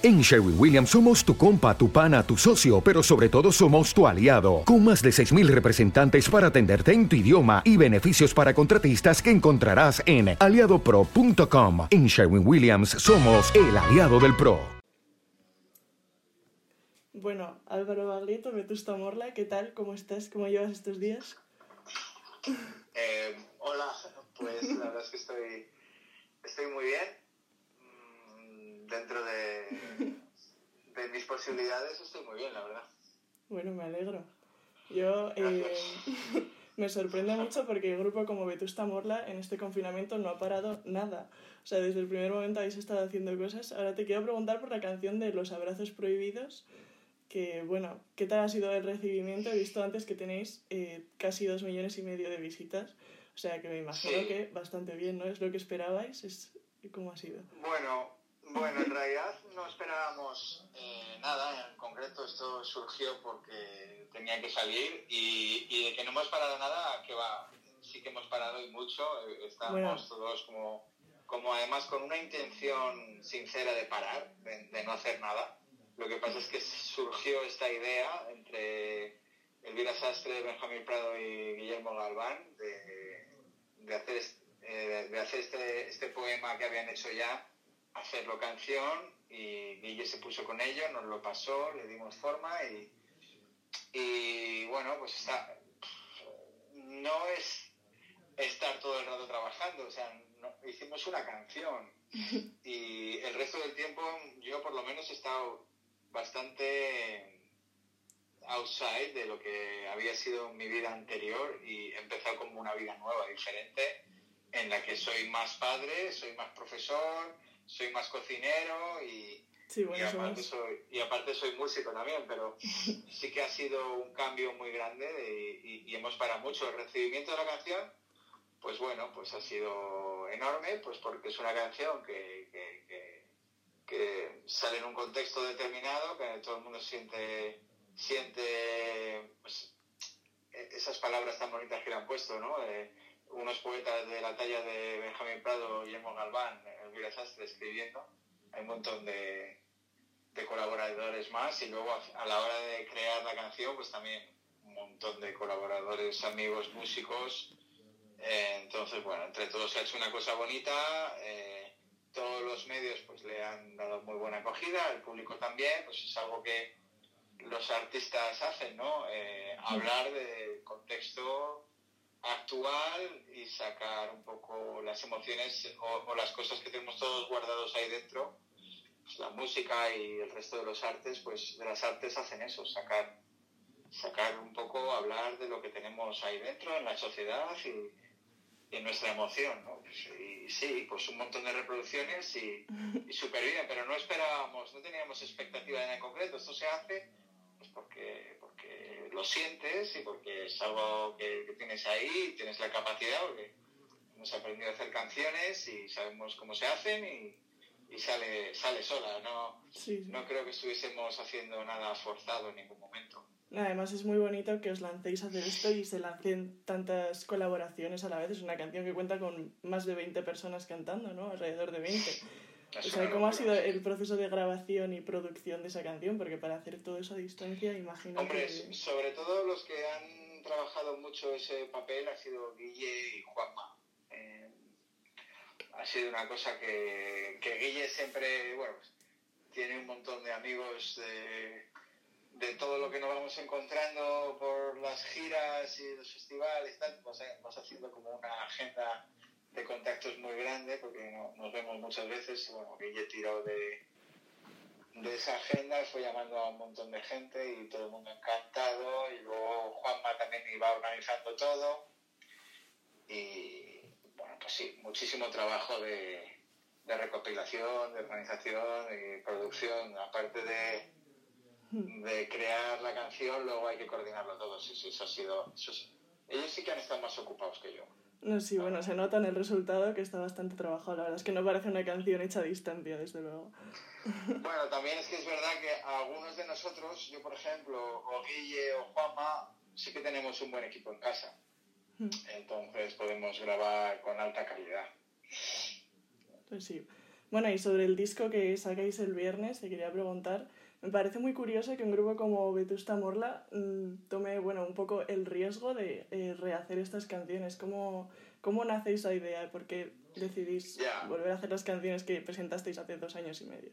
En Sherwin Williams somos tu compa, tu pana, tu socio, pero sobre todo somos tu aliado, con más de 6.000 representantes para atenderte en tu idioma y beneficios para contratistas que encontrarás en aliadopro.com. En Sherwin Williams somos el aliado del PRO. Bueno, Álvaro Baglito, Vetusta Morla, ¿qué tal? ¿Cómo estás? ¿Cómo llevas estos días? Eh, hola, pues la verdad es que estoy, estoy muy bien dentro de, de mis posibilidades estoy muy bien, la verdad. Bueno, me alegro. Yo eh, me sorprende mucho porque el grupo como Vetusta Morla en este confinamiento no ha parado nada. O sea, desde el primer momento habéis estado haciendo cosas. Ahora te quiero preguntar por la canción de Los Abrazos Prohibidos, que bueno, ¿qué tal ha sido el recibimiento? He visto antes que tenéis eh, casi dos millones y medio de visitas. O sea, que me imagino que bastante bien, ¿no? ¿Es lo que esperabais? ¿Es, ¿Cómo ha sido? Bueno, bueno, en realidad no esperábamos eh, nada, en concreto. Esto surgió porque tenía que salir y, de que no hemos parado nada, que va, sí que hemos parado y mucho, eh, estamos todos como, como además con una intención sincera de parar, de, no hacer nada. Lo que pasa es que surgió esta idea entre Elvira Sastre, Benjamín Prado y Guillermo Galván de, de hacer, eh, de hacer este, este poema que habían hecho ya hacerlo canción y Guille se puso con ello, nos lo pasó, le dimos forma y, y bueno, pues está, no es estar todo el rato trabajando, o sea, hicimos una canción y el resto del tiempo yo por lo menos he estado bastante outside de lo que había sido mi vida anterior y he empezado como una vida nueva, diferente, en la que soy más padre, soy más profesor, soy más cocinero y, y, aparte soy, y aparte soy músico también, pero sí que ha sido un cambio muy grande y, hemos parado mucho. El recibimiento de la canción, pues bueno, pues ha sido enorme, pues porque es una canción que, que, sale en un contexto determinado, que todo el mundo siente, siente pues, e-, esas palabras tan bonitas que le han puesto, ¿no? Eh, unos poetas de la talla de Benjamín Prado, Guillermo Galván, Elvira Sastre escribiendo. Hay un montón de, de colaboradores más y luego a, la hora de crear la canción, pues también un montón de colaboradores, amigos, músicos. Eh, entonces, bueno, entre todos se ha hecho una cosa bonita. Eh, todos los medios pues le han dado muy buena acogida, el público también, pues es algo que los artistas hacen, ¿no? Eh, hablar de contexto actual y sacar un poco las emociones o, las cosas que tenemos todos guardados ahí dentro. Pues la música y el resto de los artes, pues de las artes hacen eso, sacar, sacar un poco, hablar de lo que tenemos ahí dentro en la sociedad y, en nuestra emoción. ¿no? Pues, y sí, pues un montón de reproducciones y, y súper bien, pero no esperábamos, no teníamos expectativa de nada en concreto. Esto se hace pues porque lo sientes y porque es algo que, tienes ahí, tienes la capacidad, porque hemos aprendido a hacer canciones y sabemos cómo se hacen y, y sale, sale sola. No, no creo que estuviésemos haciendo nada forzado en ningún momento. Además es muy bonito que os lancéis a hacer esto y se lancen tantas colaboraciones a la vez. Es una canción que cuenta con más de 20 personas cantando, ¿no? Alrededor de 20. ¿cómo ha sido el proceso de grabación y producción de esa canción? Porque para hacer todo eso a distancia, imagino Hombre, sobre todo los que han trabajado mucho ese papel ha sido Guille y Juanma. Eh, ha sido una cosa que, que Guille siempre, bueno, pues, tiene un montón de amigos de, de todo lo que nos vamos encontrando por las giras y los festivales, tal, vas, vas haciendo como una agenda de contactos muy grande porque nos vemos muchas veces y bueno, Guille tiró de, de esa agenda, fue llamando a un montón de gente y todo el mundo encantado y luego Juanma también iba organizando todo y bueno, pues sí, muchísimo trabajo de, de recopilación, de organización y producción, aparte de, de crear la canción, luego hay que coordinarlo todo, sí, sí, eso ha sido... ellos sí que han estado más ocupados que yo. No, sí, bueno, se nota en el resultado que está bastante trabajado. La verdad es que no parece una canción hecha a distancia, desde luego. Bueno, también es que es verdad que algunos de nosotros, yo por ejemplo, o Guille o Juanma, sí que tenemos un buen equipo en casa. Entonces podemos grabar con alta calidad. Pues sí. Bueno, y sobre el disco que sacáis el viernes, te quería preguntar, me parece muy curioso que un grupo como Vetusta Morla mm, tome, bueno, un poco el riesgo de eh, rehacer estas canciones. ¿Cómo, ¿Cómo nace esa idea? ¿Por qué decidís volver a hacer las canciones que presentasteis hace dos años y medio?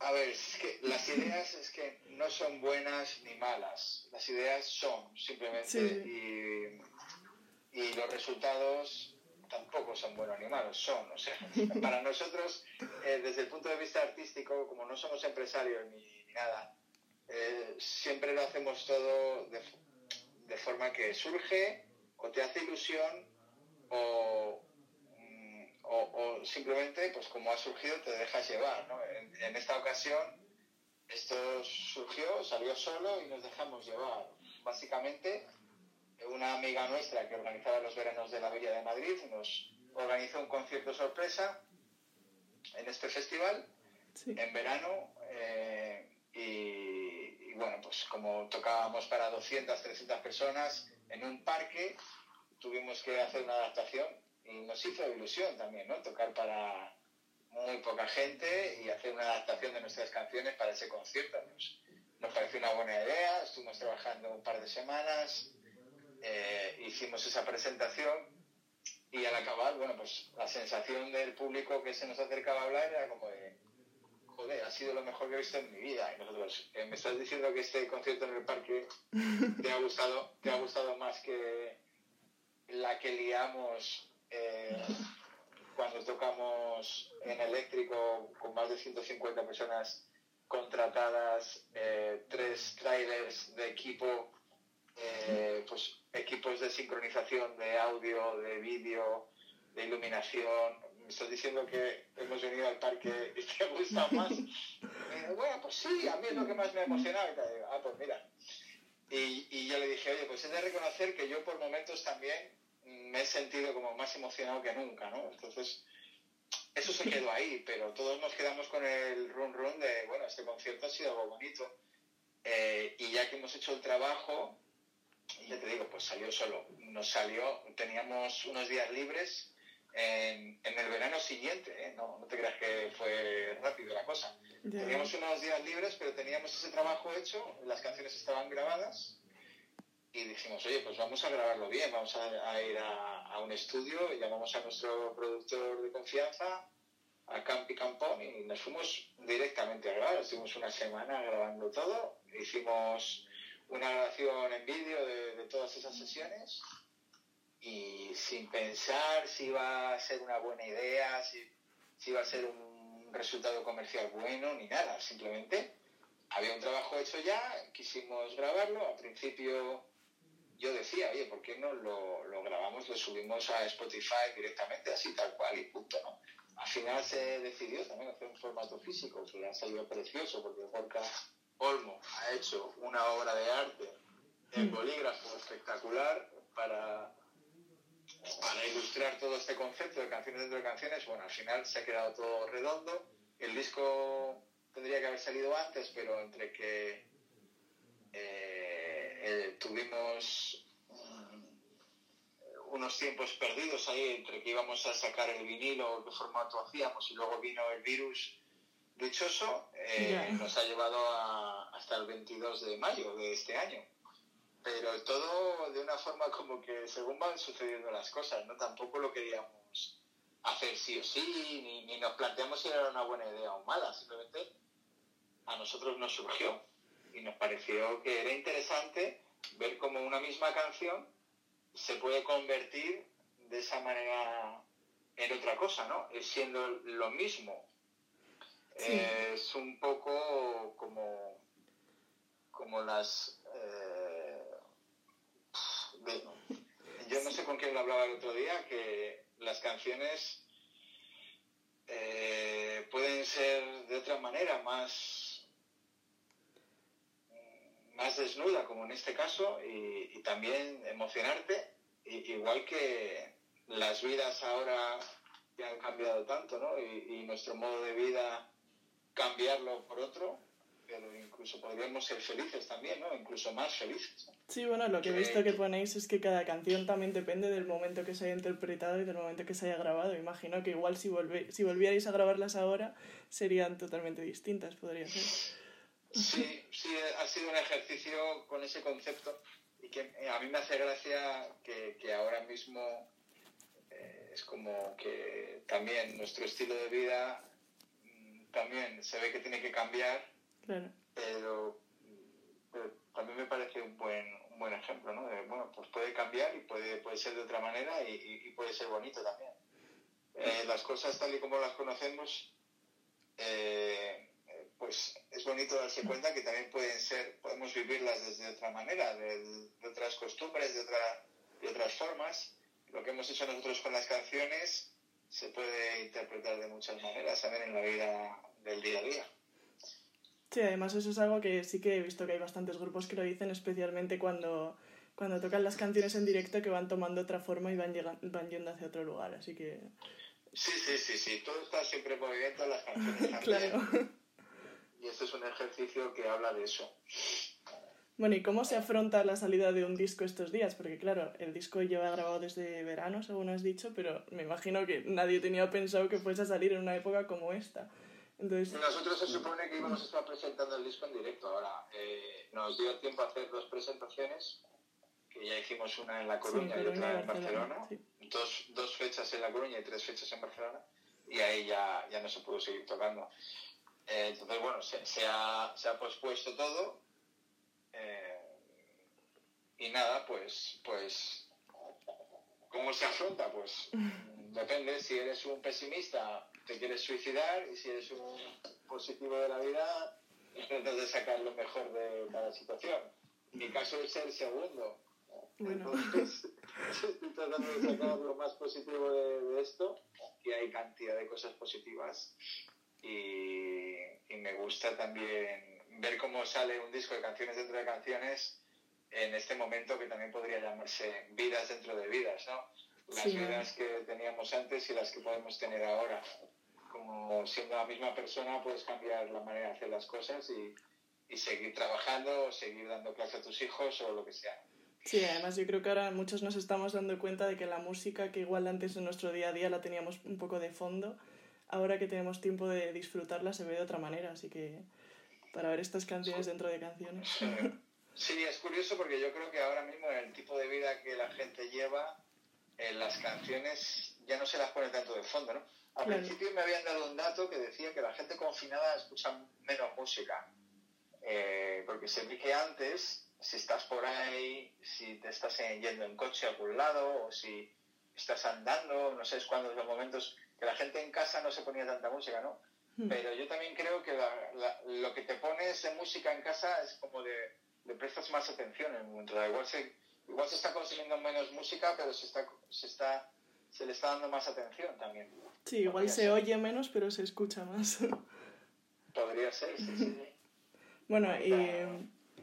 A ver, es que las ideas es que no son buenas ni malas. Las ideas son, simplemente. Y, y los resultados tampoco son buenos ni son. O sea, para nosotros, eh, desde el punto de vista artístico, como no somos empresarios ni, nada, eh, siempre lo hacemos todo de, forma que surge o te hace ilusión o, mm, o, simplemente, pues como ha surgido, te dejas llevar. ¿no? En esta ocasión, esto surgió, salió solo y nos dejamos llevar. Básicamente, una amiga nuestra que organizaba los veranos de la Villa de Madrid nos organizó un concierto sorpresa en este festival en verano eh, y, bueno, pues como tocábamos para 200, 300 personas en un parque, tuvimos que hacer una adaptación y nos hizo ilusión también, ¿no? Tocar para muy poca gente y hacer una adaptación de nuestras canciones para ese concierto. Nos, nos pareció una buena idea, estuvimos trabajando un par de semanas, eh, hicimos esa presentación y al acabar, bueno, pues la sensación del público que se nos acercaba a hablar era como de, joder, ha sido lo mejor que he visto en mi vida. Y nosotros, eh, me estás diciendo que este concierto en el parque te ha gustado, te ha gustado más que la que liamos eh, cuando tocamos en eléctrico con más de 150 personas contratadas, tres trailers de equipo eh, pues equipos de sincronización de audio, de vídeo, de iluminación. Me estás diciendo que hemos venido al parque y te gusta más. Eh, bueno, pues sí, a mí es lo que más me ha emocionado. ah, pues mira. Y, y yo le dije, oye, pues es de reconocer que yo por momentos también me he sentido como más emocionado que nunca, ¿no? Entonces, eso se quedó ahí, pero todos nos quedamos con el run run de, bueno, este concierto ha sido algo bonito. Eh, y ya que hemos hecho el trabajo, ya te digo, pues salió solo. Nos salió, teníamos unos días libres en, en el verano siguiente, ¿eh? no, no, te creas que fue rápido la cosa. Teníamos unos días libres, pero teníamos ese trabajo hecho, las canciones estaban grabadas y dijimos, oye, pues vamos a grabarlo bien, vamos a, a ir a, a, un estudio, llamamos a nuestro productor de confianza, a Campi Campón, y nos fuimos directamente a grabar. Estuvimos una semana grabando todo, hicimos una grabación en vídeo de, todas esas sesiones y sin pensar si iba a ser una buena idea, si, si iba a ser un resultado comercial bueno, ni nada. Simplemente había un trabajo hecho ya, quisimos grabarlo. Al principio yo decía, oye, ¿por qué no lo, lo grabamos, lo subimos a Spotify directamente, así tal cual y punto, ¿no? Al final se decidió también hacer un formato físico, que ha salido precioso, porque Jorka Olmo ha hecho una obra de arte en bolígrafo espectacular para, para ilustrar todo este concepto de canciones dentro de canciones. Bueno, al final se ha quedado todo redondo. El disco tendría que haber salido antes, pero entre que eh, eh, tuvimos um, unos tiempos perdidos ahí, entre que íbamos a sacar el vinilo, qué formato hacíamos, y luego vino el virus dichoso, eh, nos ha llevado a, hasta el 22 de mayo de este año. Pero todo de una forma como que según van sucediendo las cosas, ¿no? Tampoco lo queríamos hacer sí o sí, ni, ni nos planteamos si era una buena idea o mala, simplemente a nosotros nos surgió y nos pareció que era interesante ver cómo una misma canción se puede convertir de esa manera en otra cosa, ¿no? Siendo lo mismo, Es un poco como, como las... Eh, yo no sé con quién lo hablaba el otro día, que las canciones eh, pueden ser de otra manera más, más desnuda, como en este caso, y, también emocionarte, igual que las vidas ahora que han cambiado tanto, ¿no? Y nuestro modo de vida cambiarlo por otro, pero incluso podríamos ser felices también, ¿no? Incluso más felices. Sí, bueno, lo que he visto que ponéis es que cada canción también depende del momento que se haya interpretado y del momento que se haya grabado. Imagino que igual si, volve, si volvierais a grabarlas ahora serían totalmente distintas, podría ser. Sí, sí, ha sido un ejercicio con ese concepto y que a mí me hace gracia que, que ahora mismo eh, es como que también nuestro estilo de vida también se ve que tiene que cambiar, Claro. pero, pero también me parece un buen, un buen ejemplo, ¿no? De, bueno, pues puede cambiar y puede, puede ser de otra manera y, puede ser bonito también. Eh, las cosas tal y como las conocemos, eh, pues es bonito darse cuenta que también pueden ser, podemos vivirlas desde otra manera, de, de otras costumbres, de, otra, de otras formas. Lo que hemos hecho nosotros con las canciones se puede interpretar de muchas maneras también en la vida del día a día. Sí, además eso es algo que sí que he visto que hay bastantes grupos que lo dicen, especialmente cuando, cuando tocan las canciones en directo que van tomando otra forma y van, llegan, van yendo hacia otro lugar. Así que, Sí, sí, sí, sí, todo está siempre en movimiento, las canciones claro. Y este es un ejercicio que habla de eso. Bueno, ¿y cómo se afronta la salida de un disco estos días? Porque claro, el disco lleva grabado desde verano, según has dicho, pero me imagino que nadie tenía pensado que fuese a salir en una época como esta. Entonces, Nosotros se supone que íbamos a estar presentando el disco en directo ahora. Eh, nos dio tiempo a hacer dos presentaciones, que ya hicimos una en La sí, Coruña y otra en Barcelona. Barcelona. sí. Dos, dos fechas en La Coruña y tres fechas en Barcelona. Y ahí ya, ya no se pudo seguir tocando. Eh, entonces, bueno, se, se ha, se ha pospuesto todo. eh, y nada, pues, pues, ¿cómo se afronta? Pues depende, si eres un pesimista, te quieres suicidar, y si eres un positivo de la vida, intentas de sacar lo mejor de cada situación. Mi caso es el segundo. Bueno. Entonces, estoy tratando de sacar lo más positivo de, de esto, y hay cantidad de cosas positivas. Y, y me gusta también ver cómo sale un disco de canciones dentro de canciones en este momento que también podría llamarse vidas dentro de vidas, ¿no? Las Sí. vidas que teníamos antes y las que podemos tener ahora. Como siendo la misma persona puedes cambiar la manera de hacer las cosas y, y seguir trabajando o seguir dando clase a tus hijos o lo que sea. Sí, además yo creo que ahora muchos nos estamos dando cuenta de que la música que igual antes en nuestro día a día la teníamos un poco de fondo, ahora que tenemos tiempo de disfrutarla se ve de otra manera, así que para ver estas canciones dentro de canciones. Sí, es curioso porque yo creo que ahora mismo en el tipo de vida que la gente lleva, en las canciones ya no se las pone tanto de fondo, ¿no? Al Claro. principio me habían dado un dato que decía que la gente confinada escucha menos música. Eh, porque se ve que antes, si estás por ahí, si te estás yendo en coche a algún lado, o si estás andando, no sé es cuándo los momentos que la gente en casa no se ponía tanta música, ¿no? Hmm. Pero yo también creo que la- la- lo que te pones de música en casa es como de, le prestas más atención en el momento. Igual se, igual se está consumiendo menos música, pero se, está, se, está, se le está dando más atención también. Sí, igual Podría se ser. oye menos, pero se escucha más. Podría ser, sí, sí. Bueno, y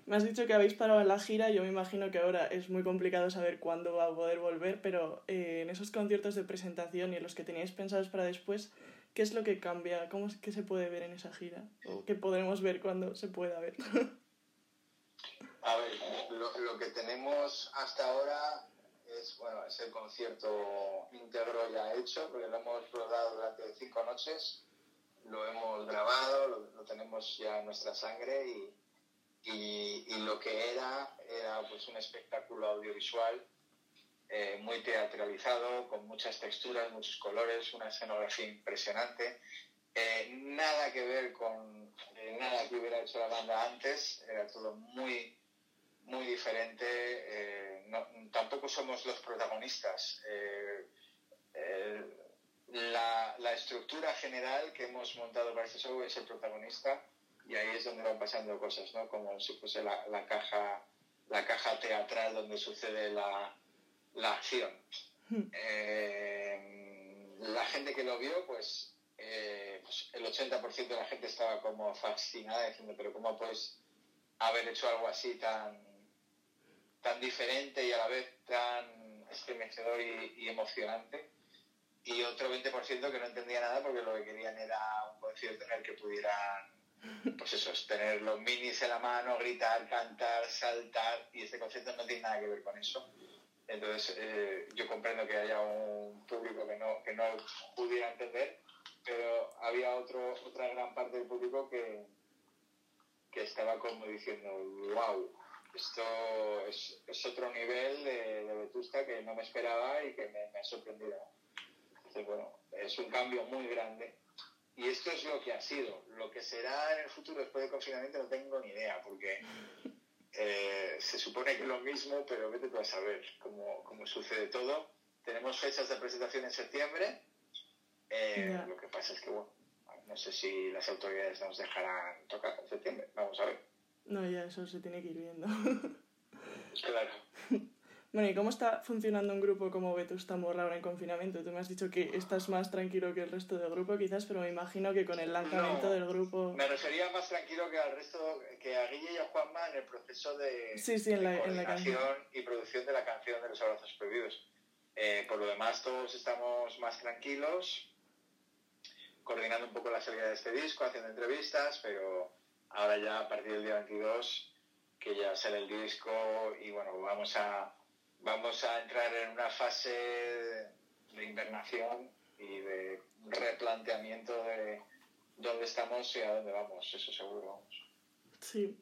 me has dicho que habéis parado en la gira, yo me imagino que ahora es muy complicado saber cuándo va a poder volver, pero eh, en esos conciertos de presentación y en los que teníais pensados para después, ¿qué es lo que cambia? ¿Cómo es que se puede ver en esa gira? ¿O qué podremos ver cuando se pueda ver? A ver, lo, lo que tenemos hasta ahora es, bueno, es el concierto íntegro ya hecho, porque lo hemos rodado durante cinco noches, lo hemos grabado, lo, tenemos ya en nuestra sangre y, y, y lo que era era pues un espectáculo audiovisual eh, muy teatralizado, con muchas texturas, muchos colores, una escenografía impresionante. Eh, nada que ver con eh, nada que hubiera hecho la banda antes, era todo muy, muy diferente. eh, no- tampoco somos los protagonistas. Eh, eh, la, la estructura general que hemos montado para este show es el protagonista y ahí es donde van pasando cosas, ¿no? Como si fuese la, la caja la caja teatral donde sucede la, la acción. Eh, la gente que lo vio, pues, pues el 80% de la gente estaba como fascinada diciendo, pero ¿cómo puedes haber hecho algo así tan, tan diferente y a la vez tan estremecedor y, emocionante? Y otro 20% que no entendía nada porque lo que querían era un concierto en el que pudieran pues eso, es tener los minis en la mano, gritar, cantar, saltar, y este concepto no tiene nada que ver con eso. Entonces, eh, yo comprendo que haya un público que no, que no pudiera entender, pero había otro, otra gran parte del público que, que estaba como diciendo, wow, esto es, es otro nivel de, de, Vetusta que no me esperaba y que me, me ha sorprendido. Entonces, bueno, es un cambio muy grande. Y esto es lo que ha sido. Lo que será en el futuro después del confinamiento no tengo ni idea, porque eh, se supone que es lo mismo, pero vete tú a saber cómo, cómo sucede todo. Tenemos fechas de presentación en septiembre. Eh, yeah. Lo que pasa es que, bueno, no sé si las autoridades nos dejarán tocar en septiembre. Vamos a ver. No, ya eso se tiene que ir viendo. claro. Bueno, ¿y cómo está funcionando un grupo como Vetusta Morla ahora en confinamiento? Tú me has dicho que estás más tranquilo que el resto del grupo, quizás, pero me imagino que con el lanzamiento no, del grupo... Me refería más tranquilo que al resto, que a Guille y a Juanma en el proceso de, sí, sí, en la, de en la canción y producción de la canción de los abrazos prohibidos. Eh, por lo demás, todos estamos más tranquilos, coordinando un poco la salida de este disco, haciendo entrevistas, pero ahora ya a partir del día 22, que ya sale el disco y bueno, vamos a vamos a entrar en una fase de invernación y de replanteamiento de dónde estamos y a dónde vamos, eso seguro, vamos. Sí.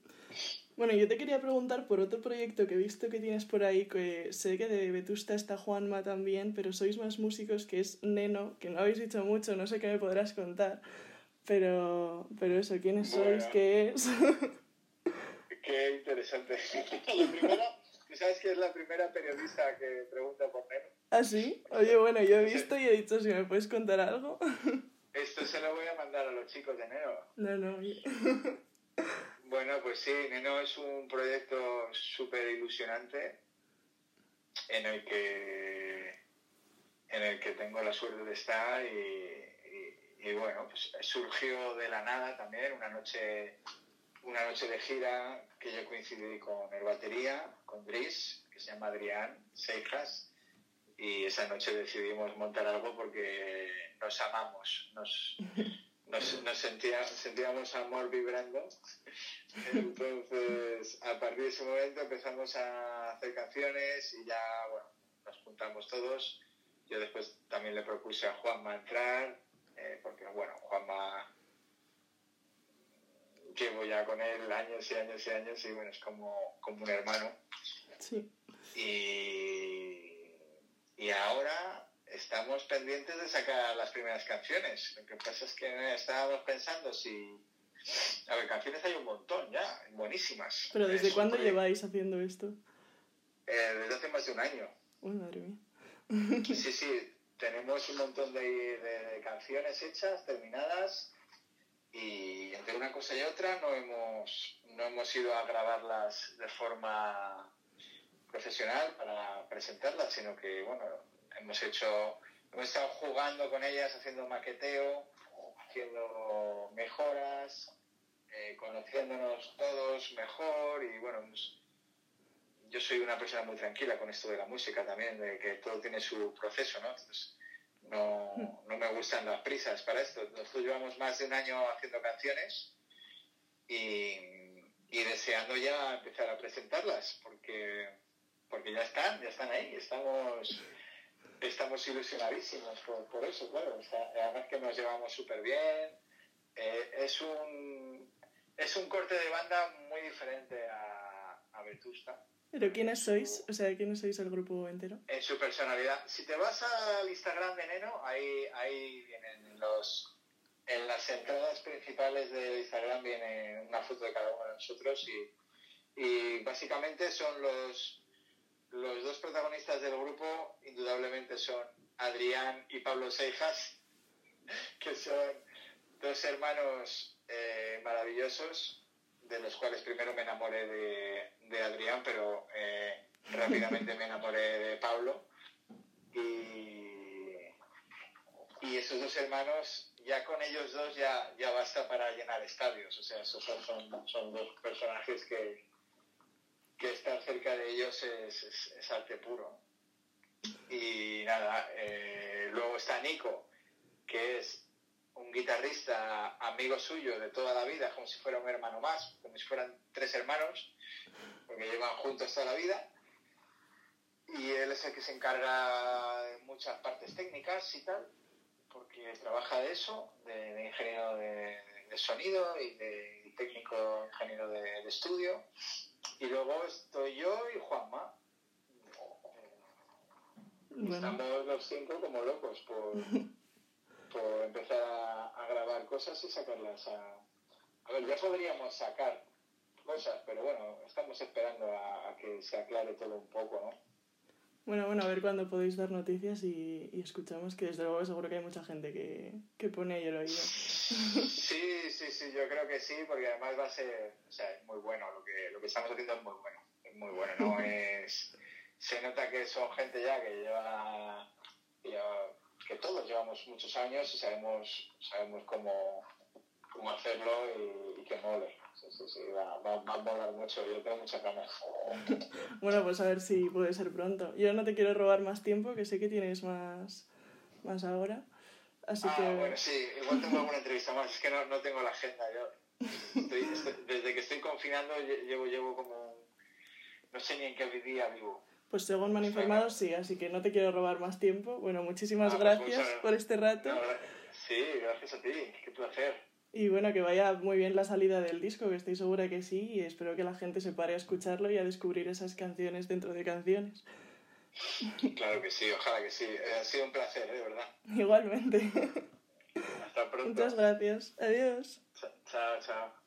Bueno, yo te quería preguntar por otro proyecto que he visto que tienes por ahí, que sé que de Vetusta está Juanma también, pero sois más músicos, que es Neno, que no habéis dicho mucho, no sé qué me podrás contar, pero, pero eso, ¿quiénes Bueno. sois? ¿Qué es? Qué interesante. La primera, ¿tú sabes que es la primera periodista que pregunta por Neno? ¿Ah, sí? Oye, bueno, yo he visto y he dicho, si me puedes contar algo. Esto se lo voy a mandar a los chicos de Neno. No, no. Bueno, pues sí, Neno es un proyecto súper ilusionante en el que en el que tengo la suerte de estar y, y- bueno, pues surgió de la nada también, una noche una noche de gira que yo coincidí con el batería, con Dries, que se llama Adrián Seijas, y esa noche decidimos montar algo porque nos amamos, nos, nos, nos sentía- sentíamos amor vibrando. Entonces, a partir de ese momento empezamos a hacer canciones y ya, bueno, nos juntamos todos. Yo después también le propuse a Juanma entrar, eh, porque, bueno, Juanma llevo ya con él años y años y años y, bueno, es como, como un hermano. Sí. Y, y ahora estamos pendientes de sacar las primeras canciones. Lo que pasa es que estábamos pensando si... A ver, canciones hay un montón ya, buenísimas. Pero ¿desde Es cuándo lleváis haciendo esto? Eh, desde hace más de un año. Uy, madre mía. Sí, sí, tenemos un montón de, de- canciones hechas, terminadas, y entre una cosa y otra no hemos, no hemos ido a grabarlas de forma profesional para presentarlas, sino que, bueno, hemos hecho, hemos estado jugando con ellas, haciendo maqueteo, haciendo mejoras, eh, conociéndonos todos mejor y, bueno, hemos- yo soy una persona muy tranquila con esto de la música también, de que todo tiene su proceso, ¿no? Entonces, no, no me gustan las prisas para esto. Nosotros llevamos más de un año haciendo canciones y, y deseando ya empezar a presentarlas, porque, porque ya están, ya están ahí, estamos, estamos ilusionadísimos por, por eso, claro. O sea, además que nos llevamos súper bien. Eh, es, un, es un corte de banda muy diferente a, a Vetusta ¿Pero quiénes sois? O sea, ¿quiénes sois el grupo entero? en su personalidad. Si te vas al Instagram de Neno, ahí, ahí vienen los... En las entradas principales del Instagram viene una foto de cada uno de nosotros y, y básicamente son los, los dos protagonistas del grupo, indudablemente son Adrián y Pablo Seijas, que son dos hermanos eh, maravillosos, de los cuales primero me enamoré de, de Adrián, pero eh, rápidamente me enamoré de Pablo. Y, y esos dos hermanos, ya con ellos dos ya, ya basta para llenar estadios. O sea, esos son, son, dos personajes que, que estar cerca de ellos es arte puro. Y nada, eh, luego está Nico, que es un guitarrista amigo suyo de toda la vida, como si fuera un hermano más, como si fueran tres hermanos, porque llevan juntos toda la vida. Y él es el que se encarga de muchas partes técnicas y tal, porque trabaja de eso, de, de ingeniero de, de, sonido y de y técnico ingeniero de, de, estudio. Y luego estoy yo y Juanma. Bueno. Estamos los cinco como locos por, por empezar a, a, grabar cosas y sacarlas a... A ver, ya podríamos sacar cosas, pero bueno, estamos esperando a, a que se aclare todo un poco, ¿no? Bueno, bueno, a ver cuándo podéis dar noticias y, y, escuchamos, que desde luego seguro que hay mucha gente que, que pone ahí el oído. Sí, sí, sí, yo creo que sí, porque además va a ser, o sea, es muy bueno, lo que, lo que estamos haciendo es muy bueno, es muy bueno, no es, se nota que son gente ya que lleva, lleva que todos llevamos muchos años y sabemos, sabemos cómo, cómo hacerlo y, y que mole. Sí, sí, sí, va, va, va, a molar mucho, yo tengo muchas ganas. bueno, pues a ver si puede ser pronto. Yo no te quiero robar más tiempo, que sé que tienes más, más ahora. Así ah, que... bueno, sí, igual tengo alguna entrevista más, es que no, no tengo la agenda. Yo estoy, estoy, desde que estoy confinando llevo, llevo como, no sé ni en qué día vivo. Pues según me han informado, sí, así que no te quiero robar más tiempo. Bueno, muchísimas ah, gracias pues, por este rato. No, sí, gracias a ti, qué placer. Y bueno, que vaya muy bien la salida del disco, que estoy segura que sí, y espero que la gente se pare a escucharlo y a descubrir esas canciones dentro de canciones. Claro que sí, ojalá que sí. Ha sido un placer, ¿eh? de verdad. Igualmente. Hasta pronto. Muchas gracias. Adiós. Chao, chao.